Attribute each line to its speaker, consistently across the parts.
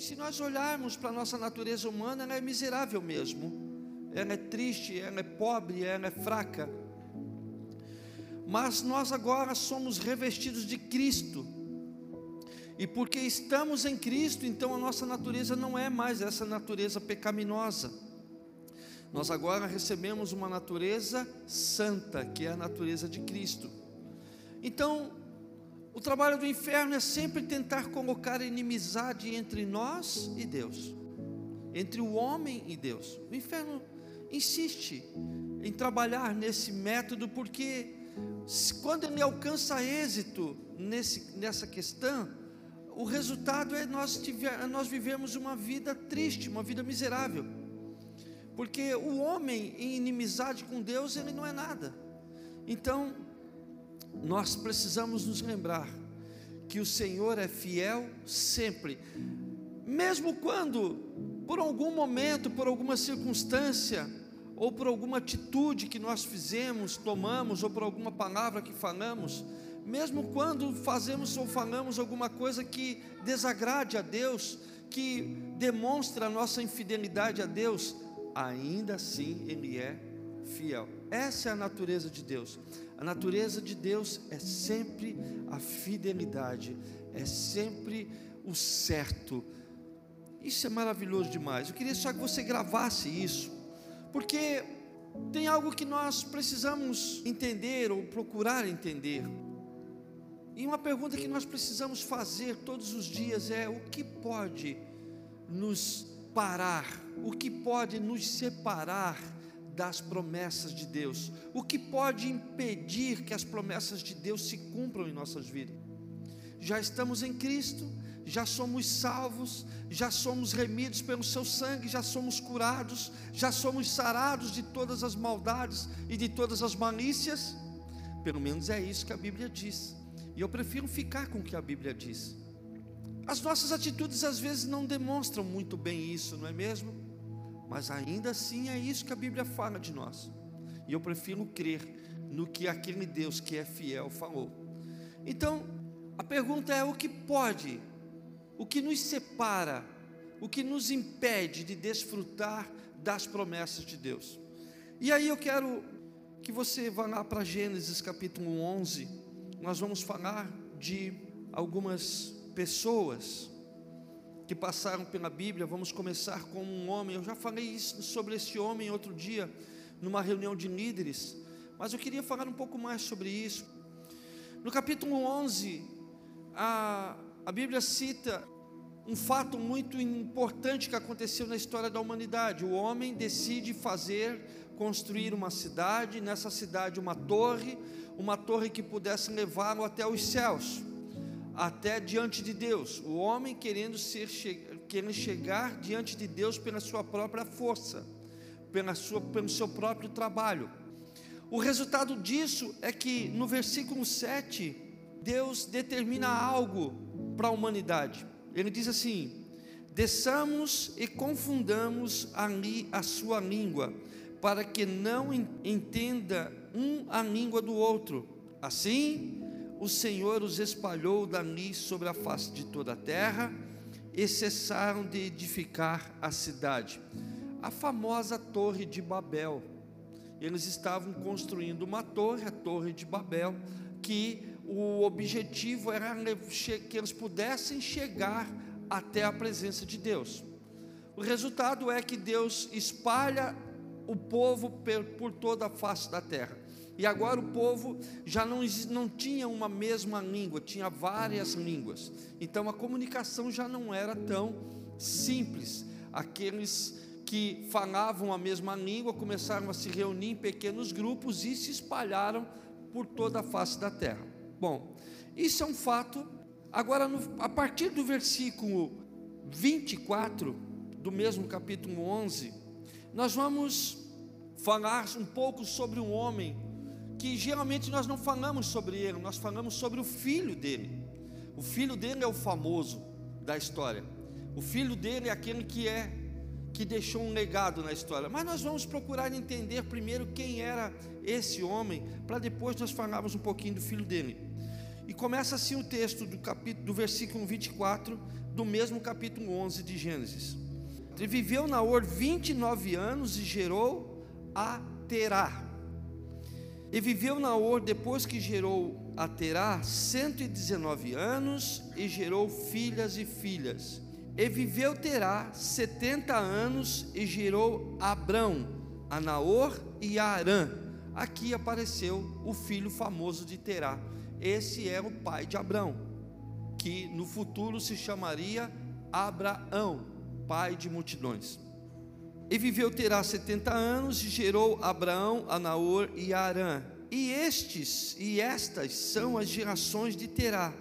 Speaker 1: E se nós olharmos para a nossa natureza humana, ela é miserável mesmo. Ela é triste, ela é pobre, ela é fraca. Mas nós agora somos revestidos de Cristo. E porque estamos em Cristo, então a nossa natureza não é mais essa natureza pecaminosa. Nós agora recebemos uma natureza santa, que é a natureza de Cristo. Então, o trabalho do inferno é sempre tentar colocar inimizade entre nós e Deus, entre o homem e Deus. O inferno insiste em trabalhar nesse método, porque quando ele alcança êxito nesse, nessa questão, o resultado é nós, tiver, nós vivemos uma vida triste, uma vida miserável. Porque o homem em inimizade com Deus, ele não é nada. Então, nós precisamos nos lembrar que o Senhor é fiel sempre, mesmo quando, por algum momento, por alguma circunstância, ou por alguma atitude que nós fizemos, tomamos, ou por alguma palavra que falamos, mesmo quando fazemos ou falamos alguma coisa que desagrade a Deus, que demonstra a nossa infidelidade a Deus, ainda assim Ele é fiel. Essa é a natureza de Deus. A natureza de Deus é sempre a fidelidade, é sempre o certo. Isso é maravilhoso demais. Eu queria só que você gravasse isso, porque tem algo que nós precisamos entender ou procurar entender. E uma pergunta que nós precisamos fazer todos os dias é: o que pode nos parar? O que pode nos separar das promessas de Deus? O que pode impedir que as promessas de Deus se cumpram em nossas vidas? Já estamos em Cristo, já somos salvos, já somos remidos pelo seu sangue, já somos curados, já somos sarados de todas as maldades e de todas as malícias. Pelo menos é isso que a Bíblia diz. E eu prefiro ficar com o que a Bíblia diz. As nossas atitudes às vezes não demonstram muito bem isso, não é mesmo? Mas ainda assim é isso que a Bíblia fala de nós. E eu prefiro crer no que aquele Deus que é fiel falou. Então, a pergunta é: o que pode, o que nos separa, o que nos impede de desfrutar das promessas de Deus? E aí eu quero que você vá lá para Gênesis capítulo 11, nós vamos falar de algumas pessoas que passaram pela Bíblia. Vamos começar com um homem. Eu já falei isso, sobre esse homem outro dia, numa reunião de líderes, mas eu queria falar um pouco mais sobre isso. No capítulo 11, a, a Bíblia cita um fato muito importante que aconteceu na história da humanidade. O homem decide fazer, construir uma cidade, nessa cidade uma torre, uma torre que pudesse levá-lo até os céus até diante de Deus. O homem querendo, ser, querendo chegar diante de Deus pela sua própria força, pela sua, pelo seu próprio trabalho. O resultado disso é que no versículo 7, Deus determina algo para a humanidade. Ele diz assim: desçamos e confundamos ali a sua língua, para que não entenda um a língua do outro. Assim, o Senhor os espalhou dali sobre a face de toda a terra e cessaram de edificar a cidade. A famosa Torre de Babel. Eles estavam construindo uma torre, a Torre de Babel, que o objetivo era que eles pudessem chegar até a presença de Deus. O resultado é que Deus espalha o povo por toda a face da terra. E agora o povo já não, não tinha uma mesma língua, tinha várias línguas. Então a comunicação já não era tão simples. Aqueles que falavam a mesma língua começaram a se reunir em pequenos grupos e se espalharam por toda a face da terra. Bom, isso é um fato. Agora, no, a partir do versículo 24 do mesmo capítulo 11, nós vamos falar um pouco sobre um homem que geralmente nós não falamos sobre ele, nós falamos sobre o filho dele. O filho dele é o famoso da história. O filho dele é aquele que é que deixou um legado na história. Mas nós vamos procurar entender primeiro quem era esse homem, para depois nós falarmos um pouquinho do filho dele. E começa assim o texto do capítulo do versículo 24 do mesmo capítulo 11 de Gênesis. Ele viveu Naor 29 anos e gerou a Terá. E viveu Naor depois que gerou a Terá 119 anos e gerou filhas e filhas. E viveu Terá 70 anos e gerou Abrão, a Naor e a Arã. Aqui apareceu o filho famoso de Terá. Esse é o pai de Abrão, que no futuro se chamaria Abraão, pai de multidões. E viveu Terá 70 anos e gerou Abraão, a Naor e Arã. E estes e estas são as gerações de Terá.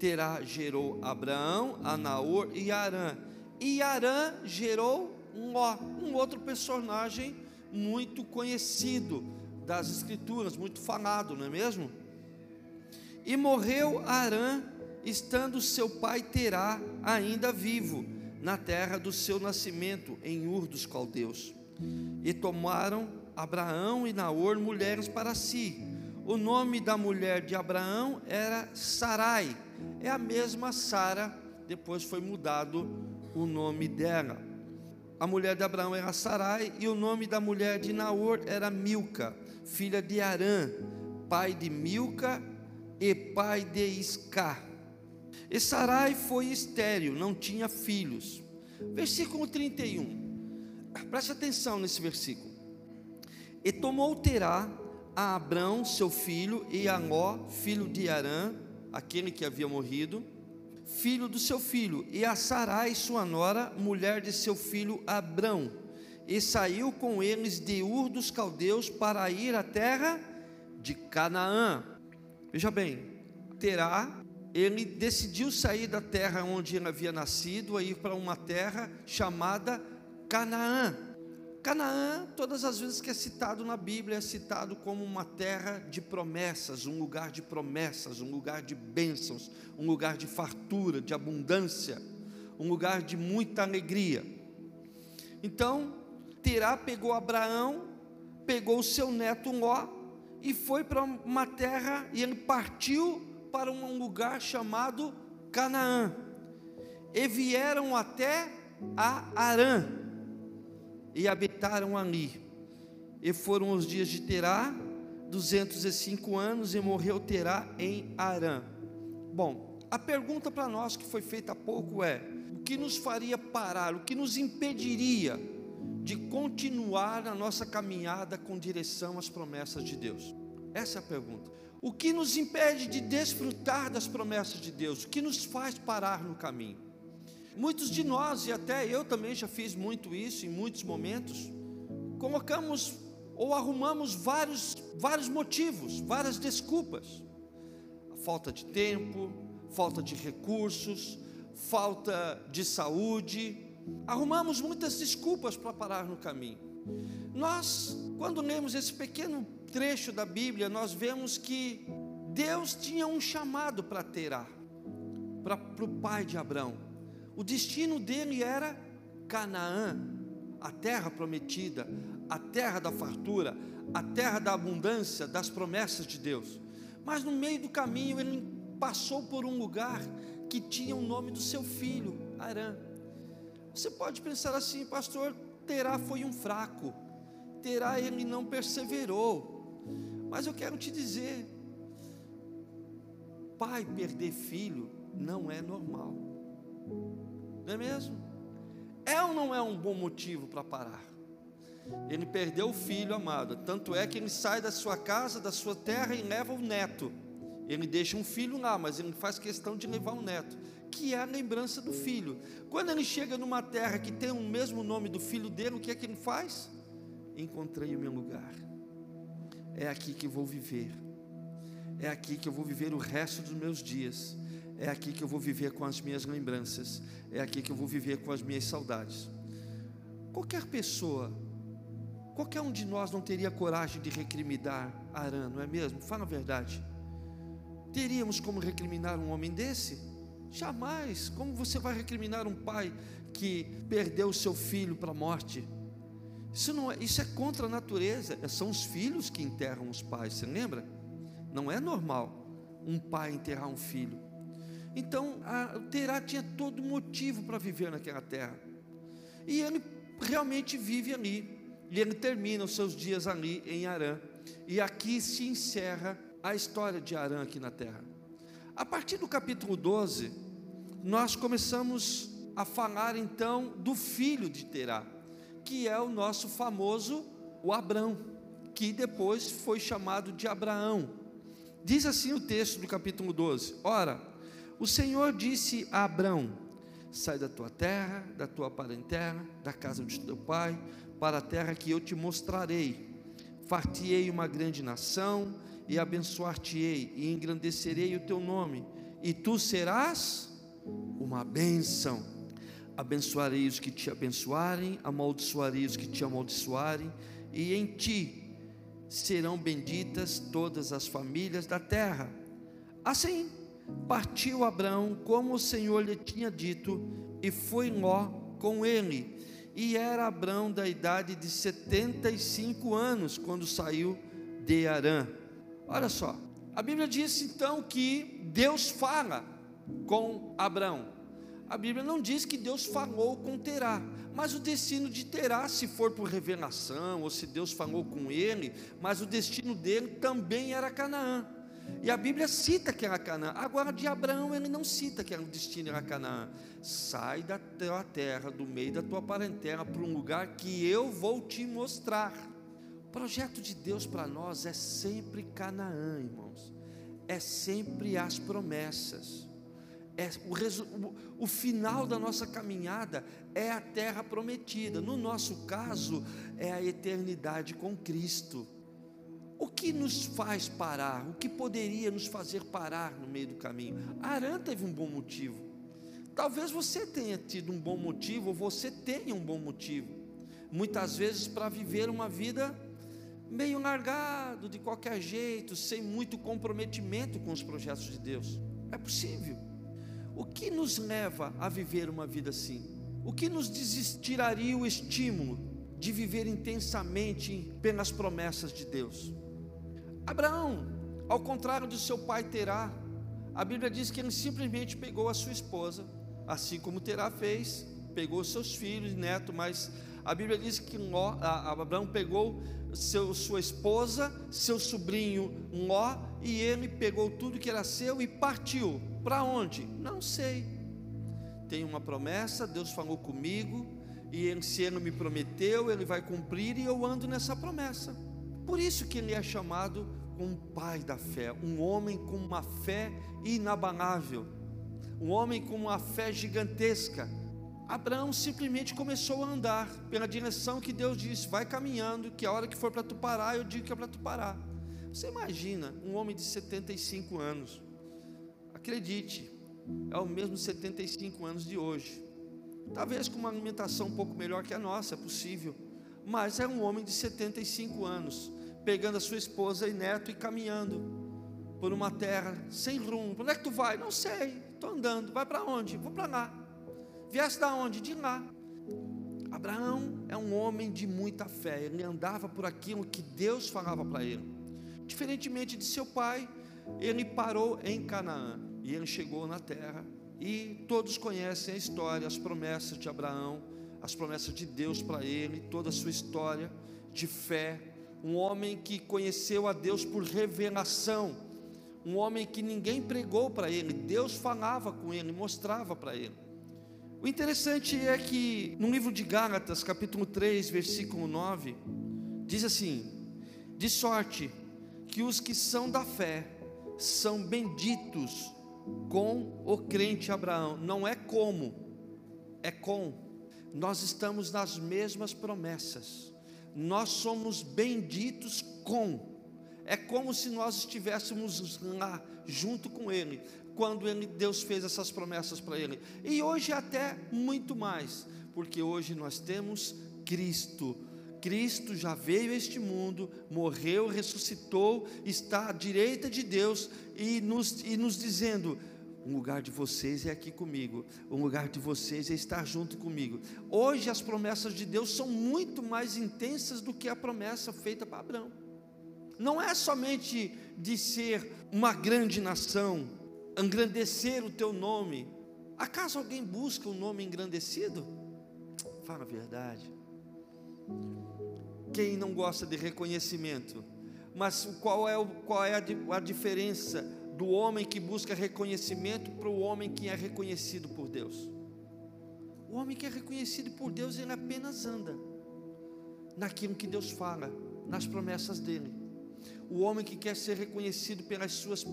Speaker 1: Terá gerou Abraão, a Naor e Arã. E Arã gerou um, um outro personagem muito conhecido das Escrituras, muito falado, não é mesmo? E morreu Arã, estando seu pai Terá ainda vivo, na terra do seu nascimento, em Ur dos Caldeus. E tomaram Abraão e Naor mulheres para si. O nome da mulher de Abraão era Sarai, é a mesma Sara, depois foi mudado o nome dela. A mulher de Abraão era Sarai e o nome da mulher de Naor era Milca, filha de Arã, pai de Milca e pai de Isca. E Sarai foi estéril, não tinha filhos. Versículo 31. Preste atenção nesse versículo. E tomou Terá a Abrão, seu filho, e a Nó, filho de Arã, aquele que havia morrido, filho do seu filho, e a Sarai, sua nora, mulher de seu filho Abrão, e saiu com eles de Ur dos Caldeus para ir à terra de Canaã. Veja bem, Terá, ele decidiu sair da terra onde ele havia nascido, e ir para uma terra chamada Canaã. Canaã, todas as vezes que é citado na Bíblia, é citado como uma terra de promessas, um lugar de promessas, um lugar de bênçãos, um lugar de fartura, de abundância, um lugar de muita alegria. Então, Terá pegou Abraão, pegou o seu neto Ló e foi para uma terra e ele partiu para um lugar chamado Canaã. E vieram até a Arã e habitaram ali. E foram os dias de Terá, 205 anos, e morreu Terá em Arã. Bom, a pergunta para nós que foi feita há pouco é: o que nos faria parar, o que nos impediria de continuar na nossa caminhada com direção às promessas de Deus? Essa é a pergunta. O que nos impede de desfrutar das promessas de Deus? O que nos faz parar no caminho? Muitos de nós, e até eu também já fiz muito isso em muitos momentos, colocamos ou arrumamos vários, vários motivos, várias desculpas. Falta de tempo, falta de recursos, falta de saúde. Arrumamos muitas desculpas para parar no caminho. Nós, quando lemos esse pequeno trecho da Bíblia, nós vemos que Deus tinha um chamado para Terá, para, o pai de Abraão. O destino dele era Canaã, a terra prometida, a terra da fartura, a terra da abundância, das promessas de Deus. Mas no meio do caminho ele passou por um lugar que tinha o nome do seu filho, Arã. Você pode pensar assim, pastor, Terá foi um fraco, Terá ele não perseverou. Mas eu quero te dizer, pai perder filho não é normal. Não é mesmo? É ou não é um bom motivo para parar? Ele perdeu o filho amado, tanto é que ele sai da sua casa, da sua terra e leva o neto. Ele deixa um filho lá, mas ele faz questão de levar o neto, que é a lembrança do filho. Quando ele chega numa terra que tem o mesmo nome do filho dele, o que é que ele faz? Encontrei o meu lugar. É aqui que vou viver. É aqui que eu vou viver o resto dos meus dias. É aqui que eu vou viver com as minhas lembranças. É aqui que eu vou viver com as minhas saudades. Qualquer pessoa, qualquer um de nós não teria coragem de recriminar Arã, não é mesmo? Fala a verdade. Teríamos como recriminar um homem desse? Jamais. Como você vai recriminar um pai que perdeu seu filho para a morte? Isso, não é, isso é contra a natureza. São os filhos que enterram os pais, você lembra? Não é normal um pai enterrar um filho. Então, a, Terá tinha todo motivo para viver naquela terra. E ele realmente vive ali. E ele termina os seus dias ali em Arã. E aqui se encerra a história de Arã aqui na terra. A partir do capítulo 12, nós começamos a falar então do filho de Terá, que é o nosso famoso o Abrão, que depois foi chamado de Abraão. Diz assim o texto do capítulo 12: Ora, o Senhor disse a Abrão: Sai da tua terra, da tua parentela, da casa de teu pai, para a terra que eu te mostrarei. Fartiei uma grande nação, e abençoar-te-ei, e engrandecerei o teu nome, e tu serás uma bênção. Abençoarei os que te abençoarem, amaldiçoarei os que te amaldiçoarem, e em ti serão benditas todas as famílias da terra. Assim, partiu Abraão, como o Senhor lhe tinha dito, e foi Ló com ele. E era Abraão da idade de 75 anos quando saiu de Arã. Olha só, a Bíblia diz então que Deus fala com Abraão. A Bíblia não diz que Deus falou com Terá, mas o destino de Terá, se for por revelação, ou se Deus falou com ele, mas o destino dele também era Canaã. E a Bíblia cita que era Canaã. Agora, de Abraão, ele não cita que era o destino era Canaã. Sai da tua terra, do meio da tua parentela, para um lugar que eu vou te mostrar. O projeto de Deus para nós é sempre Canaã, irmãos. É sempre as promessas. É o, o, o final da nossa caminhada é a terra prometida. No nosso caso, é a eternidade com Cristo. O que nos faz parar? O que poderia nos fazer parar no meio do caminho? Arã teve um bom motivo. Talvez você tenha tido um bom motivo, ou você tenha um bom motivo. Muitas vezes para viver uma vida meio largado, de qualquer jeito, sem muito comprometimento com os projetos de Deus. É possível. O que nos leva a viver uma vida assim? O que nos desistiraria o estímulo de viver intensamente pelas promessas de Deus? Abraão, ao contrário do seu pai Terá, a Bíblia diz que ele simplesmente pegou a sua esposa, assim como Terá fez, pegou seus filhos e netos, mas a Bíblia diz que Ló, Abraão pegou seu, sua esposa, seu sobrinho Ló, e ele pegou tudo que era seu e partiu. Para onde? Não sei. Tem uma promessa, Deus falou comigo, e se ele me prometeu, ele vai cumprir, e eu ando nessa promessa. Por isso que ele é chamado um pai da fé, um homem com uma fé inabalável, um homem com uma fé gigantesca. Abraão simplesmente começou a andar pela direção que Deus disse: vai caminhando, que a hora que for para tu parar, eu digo que é para tu parar. Você imagina um homem de 75 anos, acredite, é o mesmo 75 anos de hoje, talvez com uma alimentação um pouco melhor que a nossa, é possível, mas é um homem de 75 anos, pegando a sua esposa e neto e caminhando por uma terra sem rumo. Onde é que tu vai? Não sei, estou andando. Vai para onde? Vou para lá. Viesse da onde? De lá. Abraão é um homem de muita fé, ele andava por aquilo que Deus falava para ele. Diferentemente de seu pai, ele parou em Canaã e ele chegou na terra. E todos conhecem a história, as promessas de Abraão, as promessas de Deus para ele, toda a sua história de fé, um homem que conheceu a Deus por revelação, um homem que ninguém pregou para ele, Deus falava com ele, mostrava para ele. O interessante é que no livro de Gálatas, capítulo 3, versículo 9, diz assim: De sorte que os que são da fé são benditos com o crente Abraão, não é como, é com. Nós estamos nas mesmas promessas nós somos benditos com. É como se nós estivéssemos lá junto com Ele, quando ele, Deus fez essas promessas para Ele. E hoje até muito mais, porque hoje nós temos Cristo. Cristo já veio a este mundo, morreu, ressuscitou, está à direita de Deus e nos, e nos dizendo: um lugar de vocês é aqui comigo. Um lugar de vocês é estar junto comigo. Hoje as promessas de Deus são muito mais intensas do que a promessa feita para Abraão. não é somente de ser uma grande nação, engrandecer o teu nome. Acaso alguém busca um nome engrandecido? Fala a verdade. Quem não gosta de reconhecimento? Mas qual é, o, qual é a, a diferença do homem que busca reconhecimento para o homem que é reconhecido por Deus? O homem que é reconhecido por Deus, ele apenas anda naquilo que Deus fala, nas promessas dele. O homem que quer ser reconhecido pelas suas,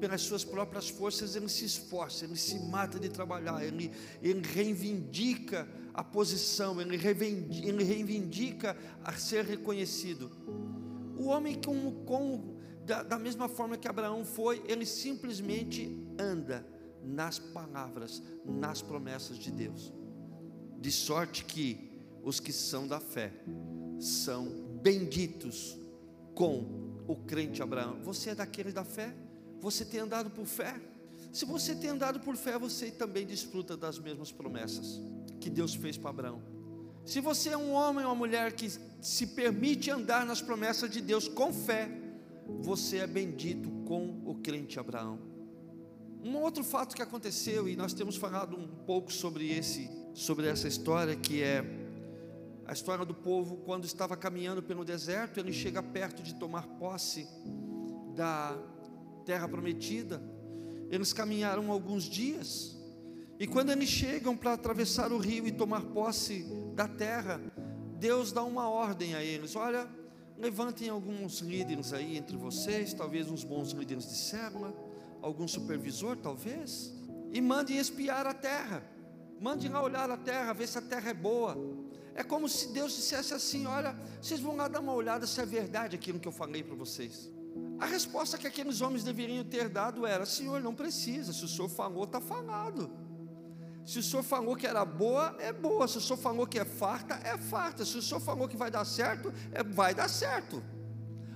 Speaker 1: pelas suas próprias forças, ele se esforça, ele se mata de trabalhar, ele, ele reivindica a posição, ele reivindica, ele reivindica a ser reconhecido. O homem, com, com, da, da mesma forma que Abraão foi, ele simplesmente anda nas palavras, nas promessas de Deus. De sorte que os que são da fé são benditos com o crente Abraão. Você é daquele da fé? Você tem andado por fé? Se você tem andado por fé, você também desfruta das mesmas promessas que Deus fez para Abraão. Se você é um homem ou uma mulher que se permite andar nas promessas de Deus com fé, você é bendito com o crente Abraão. Um outro fato que aconteceu e nós temos falado um pouco sobre esse, sobre essa história que é a história do povo quando estava caminhando pelo deserto, ele chega perto de tomar posse da terra prometida. Eles caminharam alguns dias, e quando eles chegam para atravessar o rio e tomar posse da terra, Deus dá uma ordem a eles: olha, levantem alguns líderes aí entre vocês, talvez uns bons líderes de célula, algum supervisor, talvez, e mandem espiar a terra. Mandem lá olhar a terra, ver se a terra é boa. É como se Deus dissesse assim: Olha, vocês vão lá dar uma olhada se é verdade aquilo que eu falei para vocês. A resposta que aqueles homens deveriam ter dado era: Senhor, não precisa, se o Senhor falou, está falado. Se o Senhor falou que era boa, é boa. Se o Senhor falou que é farta, é farta. Se o Senhor falou que vai dar certo, é, vai dar certo.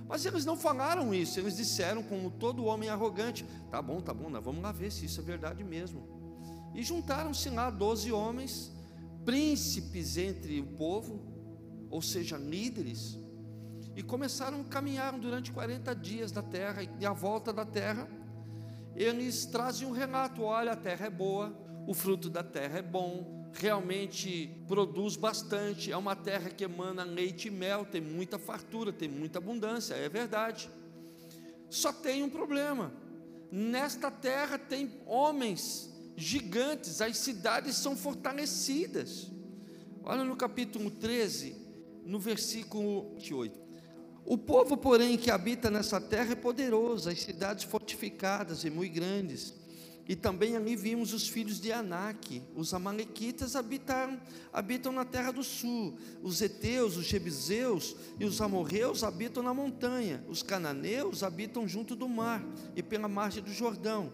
Speaker 1: Mas eles não falaram isso, eles disseram, como todo homem arrogante: Tá bom, tá bom, nós vamos lá ver se isso é verdade mesmo. E juntaram-se lá doze homens príncipes entre o povo, ou seja, líderes, e começaram a caminhar durante 40 dias da terra, e à volta da terra, eles trazem um relato: olha, a terra é boa, o fruto da terra é bom, realmente produz bastante, é uma terra que emana leite e mel, tem muita fartura, tem muita abundância, é verdade. Só tem um problema: nesta terra tem homens gigantes, as cidades são fortalecidas. Olha no capítulo 13, no versículo 28. O povo, porém, que habita nessa terra é poderoso, as cidades fortificadas e muito grandes. E também ali vimos os filhos de Anak, os amalequitas habitaram, habitam na terra do sul, os heteus, os jebuseus e os amorreus habitam na montanha, os cananeus habitam junto do mar e pela margem do Jordão.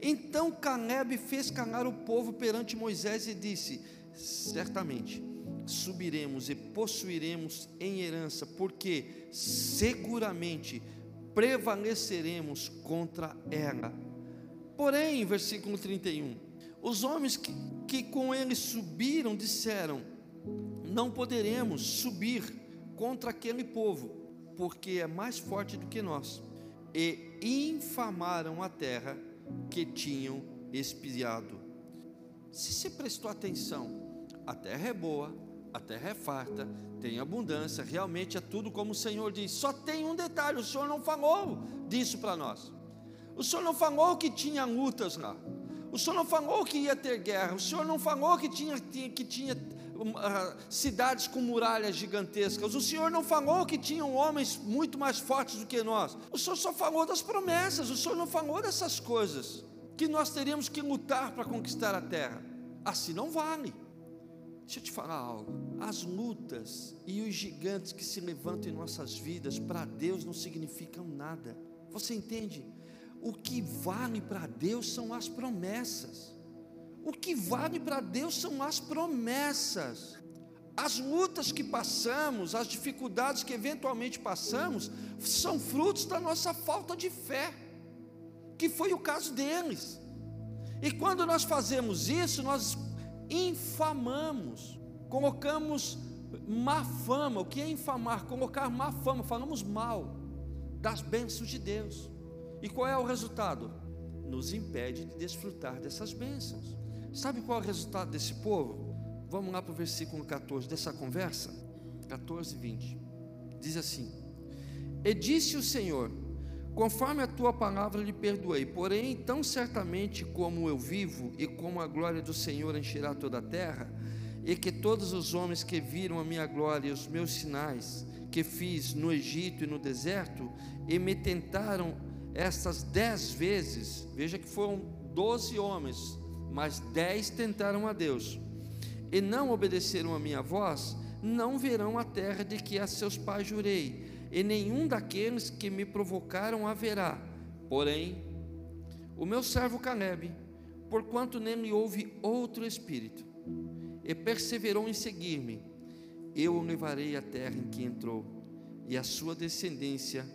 Speaker 1: Então Caleb fez calar o povo perante Moisés e disse: Certamente subiremos e possuiremos em herança, porque seguramente prevaleceremos contra ela. Porém, versículo 31, os homens que, que com ele subiram disseram: Não poderemos subir contra aquele povo, porque é mais forte do que nós. E infamaram a terra que tinham espiado. Se você prestou atenção, a terra é boa, a terra é farta, tem abundância, realmente é tudo como o Senhor diz. Só tem um detalhe: o Senhor não falou disso para nós. O Senhor não falou que tinha lutas lá. O Senhor não falou que ia ter guerra. O Senhor não falou que tinha, que tinha uh, cidades com muralhas gigantescas. O Senhor não falou que tinham homens muito mais fortes do que nós. O Senhor só falou das promessas. O Senhor não falou dessas coisas que nós teríamos que lutar para conquistar a terra. Assim não vale. Deixa eu te falar algo. As lutas e os gigantes que se levantam em nossas vidas, para Deus não significam nada. Você entende? O que vale para Deus são as promessas. O que vale para Deus são as promessas. As lutas que passamos, as dificuldades que eventualmente passamos, são frutos da nossa falta de fé que foi o caso deles. E quando nós fazemos isso, nós infamamos, colocamos má fama. O que é infamar? Colocar má fama, falamos mal das bênçãos de Deus. E qual é o resultado? Nos impede de desfrutar dessas bênçãos. Sabe qual é o resultado desse povo? Vamos lá para o versículo 14 dessa conversa. 14 e 20. Diz assim: E disse o Senhor: Conforme a tua palavra lhe perdoei, porém, tão certamente como eu vivo e como a glória do Senhor encherá toda a terra, e que todos os homens que viram a minha glória e os meus sinais que fiz no Egito e no deserto, e me tentaram estas dez vezes, veja que foram doze homens, mas dez tentaram a Deus, e não obedeceram a minha voz, não verão a terra de que a seus pais jurei e nenhum daqueles que me provocaram haverá. Porém, o meu servo Caleb, porquanto nele houve outro espírito, e perseverou em seguir-me, eu o levarei à terra em que entrou, e a sua descendência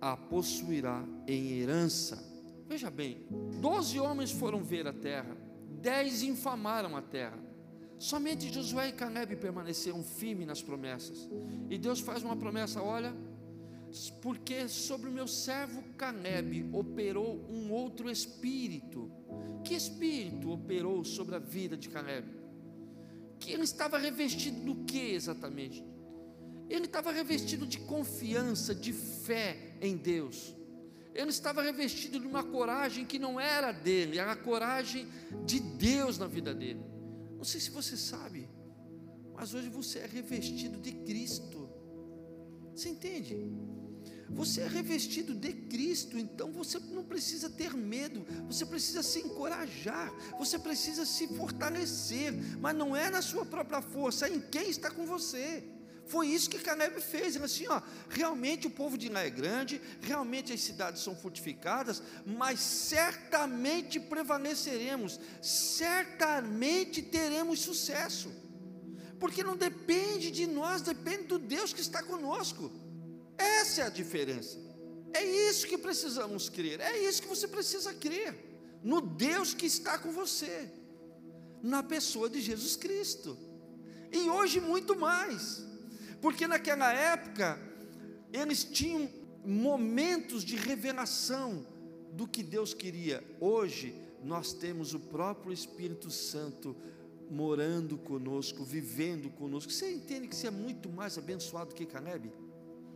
Speaker 1: a possuirá em herança. Veja bem, doze homens foram ver a terra, dez infamaram a terra. Somente Josué e Caleb permaneceram firmes nas promessas. E Deus faz uma promessa: olha, porque sobre o meu servo Caleb operou um outro espírito. Que espírito operou sobre a vida de Caleb? Que ele estava revestido do que exatamente? Ele estava revestido de confiança, de fé em Deus. Ele estava revestido de uma coragem que não era dele, era a coragem de Deus na vida dele. Não sei se você sabe, mas hoje você é revestido de Cristo. Você entende? Você é revestido de Cristo, então você não precisa ter medo, você precisa se encorajar, você precisa se fortalecer, mas não é na sua própria força, é em quem está com você. Foi isso que Caleb fez. Ele assim, ó, realmente o povo de lá é grande, realmente as cidades são fortificadas, mas certamente prevaleceremos, certamente teremos sucesso. Porque não depende de nós, depende do Deus que está conosco. Essa é a diferença. É isso que precisamos crer. É isso que você precisa crer. No Deus que está com você. Na pessoa de Jesus Cristo. E hoje muito mais porque naquela época eles tinham momentos de revelação do que Deus queria. Hoje nós temos o próprio Espírito Santo morando conosco, vivendo conosco. Você entende que você é muito mais abençoado que Caleb?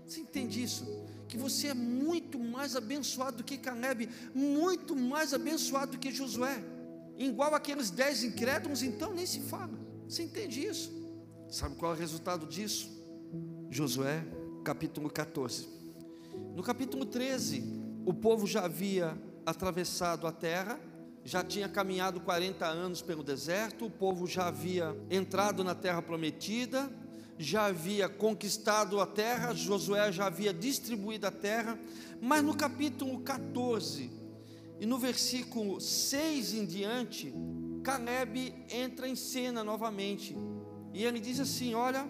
Speaker 1: Você entende isso? Que você é muito mais abençoado do que Caleb, muito mais abençoado do que Josué. Igual aqueles dez incrédulos, então nem se fala. Você entende isso? Sabe qual é o resultado disso? Josué, capítulo 14. No capítulo 13, o povo já havia atravessado a terra, já tinha caminhado 40 anos pelo deserto, o povo já havia entrado na terra prometida, já havia conquistado a terra, Josué já havia distribuído a terra, mas no capítulo 14 e no versículo 6 em diante, Caleb entra em cena novamente. E ele diz assim: Olha,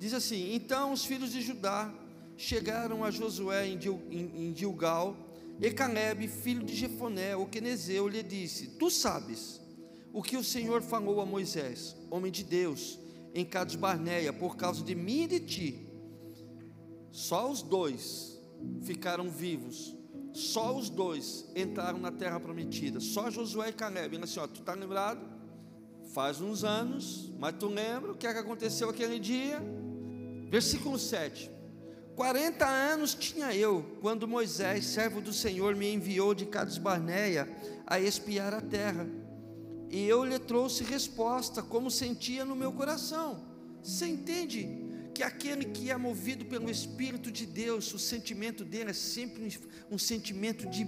Speaker 1: Diz assim: Então os filhos de Judá chegaram a Josué em Gilgal, e Caleb, filho de Jefoné, o quenezeu, lhe disse: Tu sabes o que o Senhor falou a Moisés, homem de Deus, em Cades Barneia, por causa de mim e de ti. Só os dois ficaram vivos, só os dois entraram na terra prometida, só Josué e Caleb. Ele assim: ó, Tu está lembrado? Faz uns anos, mas tu lembra o que, é que aconteceu aquele dia? Versículo 7. 40 anos tinha eu, quando Moisés, servo do Senhor, me enviou de Cades Barneia a espiar a terra. E eu lhe trouxe resposta, como sentia no meu coração. Você entende que aquele que é movido pelo Espírito de Deus, o sentimento dele é sempre um, sentimento de,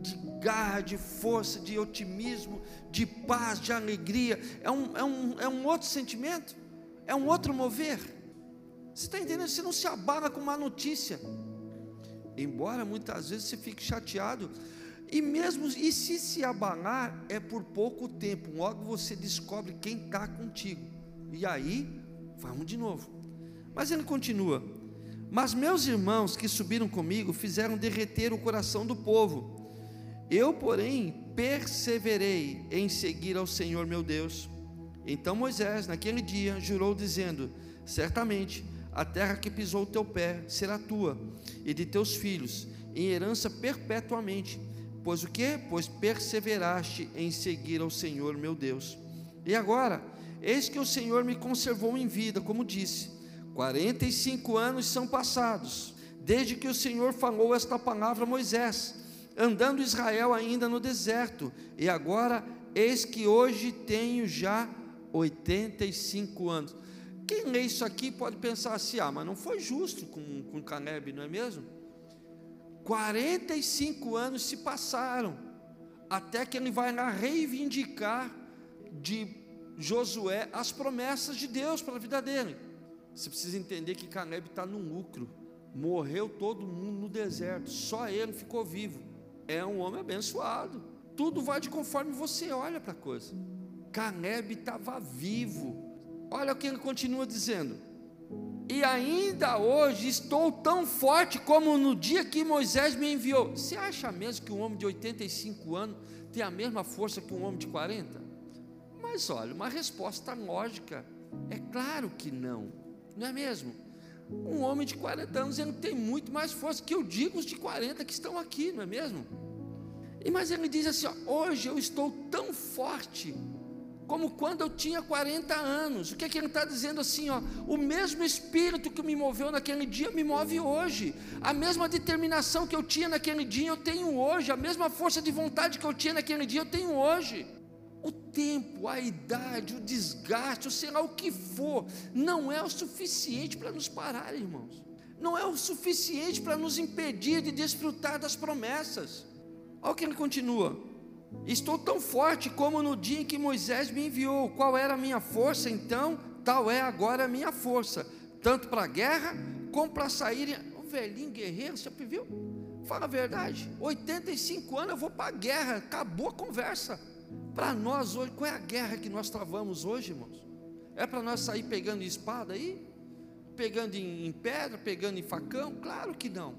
Speaker 1: de garra, de força, de otimismo, de paz, de alegria. É um, é um, é um outro sentimento, é um outro mover. Você está entendendo? Você não se abala com uma notícia. Embora muitas vezes você fique chateado. E mesmo, e se se abalar, é por pouco tempo. Logo você descobre quem está contigo. E aí, vamos de novo. Mas ele continua. Mas meus irmãos que subiram comigo fizeram derreter o coração do povo. Eu, porém, perseverei em seguir ao Senhor meu Deus. Então Moisés, naquele dia, jurou, dizendo: Certamente a terra que pisou o teu pé será tua e de teus filhos, em herança perpetuamente. Pois o que? Pois perseveraste em seguir ao Senhor meu Deus. E agora, eis que o Senhor me conservou em vida, como disse. 45 anos são passados, desde que o Senhor falou esta palavra a Moisés, andando Israel ainda no deserto, e agora, eis que hoje tenho já 85 anos. Quem lê isso aqui pode pensar assim: ah, mas não foi justo com, com Caleb, não é mesmo? 45 anos se passaram, até que ele vai lá reivindicar de Josué as promessas de Deus para a vida dele. Você precisa entender que Caleb está no lucro, morreu todo mundo no deserto, só ele ficou vivo. É um homem abençoado. Tudo vai de conforme você olha para a coisa. Caleb estava vivo, Olha o que ele continua dizendo. E ainda hoje estou tão forte como no dia que Moisés me enviou. Você acha mesmo que um homem de 85 anos tem a mesma força que um homem de 40? Mas olha, uma resposta lógica é claro que não, não é mesmo? Um homem de 40 anos ele tem muito mais força que eu digo os de 40 que estão aqui, não é mesmo? E mas ele diz assim: ó, hoje eu estou tão forte como quando eu tinha 40 anos. O que, é que ele está dizendo assim? Ó, o mesmo espírito que me moveu naquele dia me move hoje. A mesma determinação que eu tinha naquele dia eu tenho hoje. A mesma força de vontade que eu tinha naquele dia eu tenho hoje. O tempo, a idade, o desgaste, ou sei lá o que for, não é o suficiente para nos parar, irmãos. Não é o suficiente para nos impedir de desfrutar das promessas. Olha o que ele continua. Estou tão forte como no dia em que Moisés me enviou. Qual era a minha força então? Tal é agora a minha força, tanto para a guerra como para sair. O velhinho guerreiro, você viu? Fala a verdade. 85 anos eu vou para a guerra. Acabou a conversa. Para nós hoje, qual é a guerra que nós travamos hoje, irmãos? É para nós sair pegando espada aí? Pegando em, em pedra, pegando em facão? Claro que não.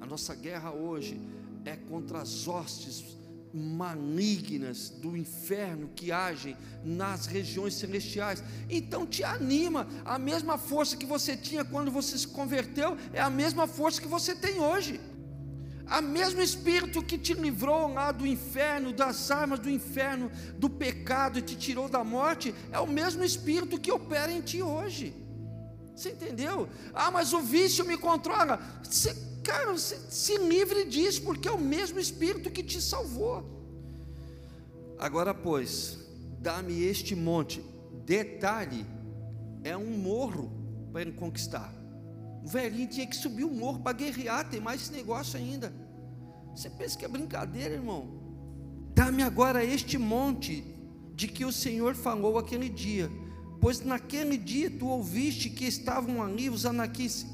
Speaker 1: A nossa guerra hoje é contra as hostes malignas do inferno que agem nas regiões celestiais. Então te anima, a mesma força que você tinha quando você se converteu é a mesma força que você tem hoje. A mesmo espírito que te livrou lá do inferno, das armas do inferno, do pecado e te tirou da morte, é o mesmo espírito que opera em ti hoje. Você entendeu? Ah, mas o vício me controla. Você Cara, se, se livre disso, porque é o mesmo Espírito que te salvou. Agora, pois, dá-me este monte. Detalhe: é um morro para ele conquistar. O velhinho tinha que subir o morro para guerrear, tem mais esse negócio ainda. Você pensa que é brincadeira, irmão? Dá-me agora este monte de que o Senhor falou aquele dia, pois naquele dia tu ouviste que estavam ali os anaquins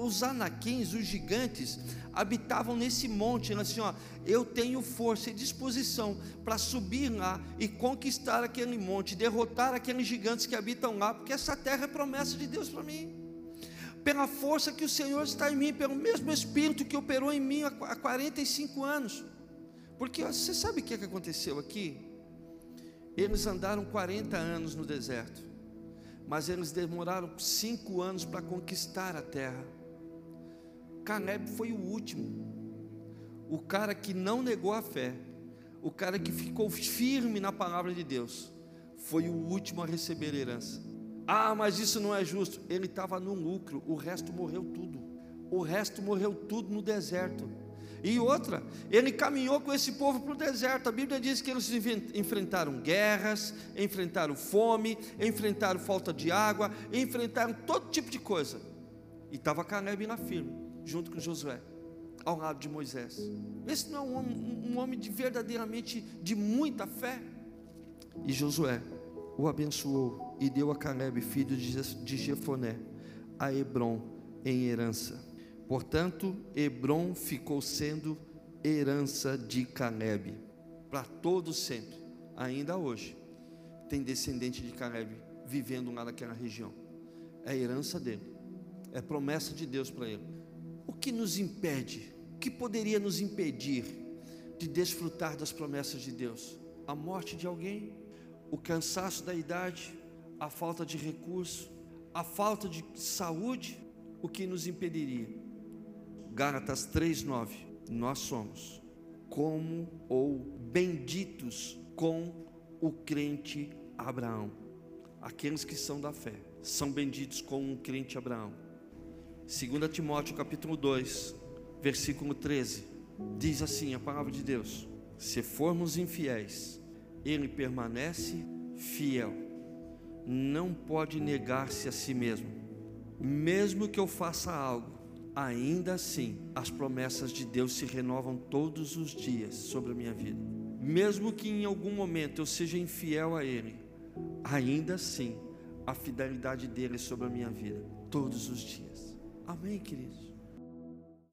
Speaker 1: os anaquins, os gigantes, habitavam nesse monte, assim, ó, eu tenho força e disposição para subir lá e conquistar aquele monte, derrotar aqueles gigantes que habitam lá, porque essa terra é promessa de Deus para mim. Pela força que o Senhor está em mim, pelo mesmo Espírito que operou em mim há 45 anos. Porque ó, você sabe o que, é que aconteceu aqui? Eles andaram 40 anos no deserto, mas eles demoraram cinco anos para conquistar a terra. Caleb foi o último, o cara que não negou a fé, o cara que ficou firme na palavra de Deus, foi o último a receber a herança. Ah, mas isso não é justo. Ele estava no lucro, o resto morreu tudo. O resto morreu tudo no deserto. E outra, ele caminhou com esse povo para o deserto. A Bíblia diz que eles enfrentaram guerras, enfrentaram fome, enfrentaram falta de água, enfrentaram todo tipo de coisa. E estava Caleb na firme junto com Josué, ao lado de Moisés. Esse não é um homem, um homem de verdadeiramente de muita fé. E Josué o abençoou e deu a Caleb, filho de Jefoné, a Hebron em herança. Portanto, Hebron ficou sendo herança de Caleb para todo sempre, ainda hoje. Tem descendente de Caleb vivendo lá naquela região. É herança dele. É promessa de Deus para ele o que nos impede? O que poderia nos impedir de desfrutar das promessas de Deus? A morte de alguém, o cansaço da idade, a falta de recurso, a falta de saúde, o que nos impediria? Gálatas 3:9. Nós somos como ou benditos com o crente Abraão. Aqueles que são da fé são benditos com o crente Abraão. 2 Timóteo capítulo 2, versículo 13. Diz assim a palavra de Deus: Se formos infiéis, ele permanece fiel. Não pode negar-se a si mesmo. Mesmo que eu faça algo, ainda assim as promessas de Deus se renovam todos os dias sobre a minha vida. Mesmo que em algum momento eu seja infiel a Ele, ainda assim a fidelidade dele sobre a minha vida, todos os dias. Amém, queridos?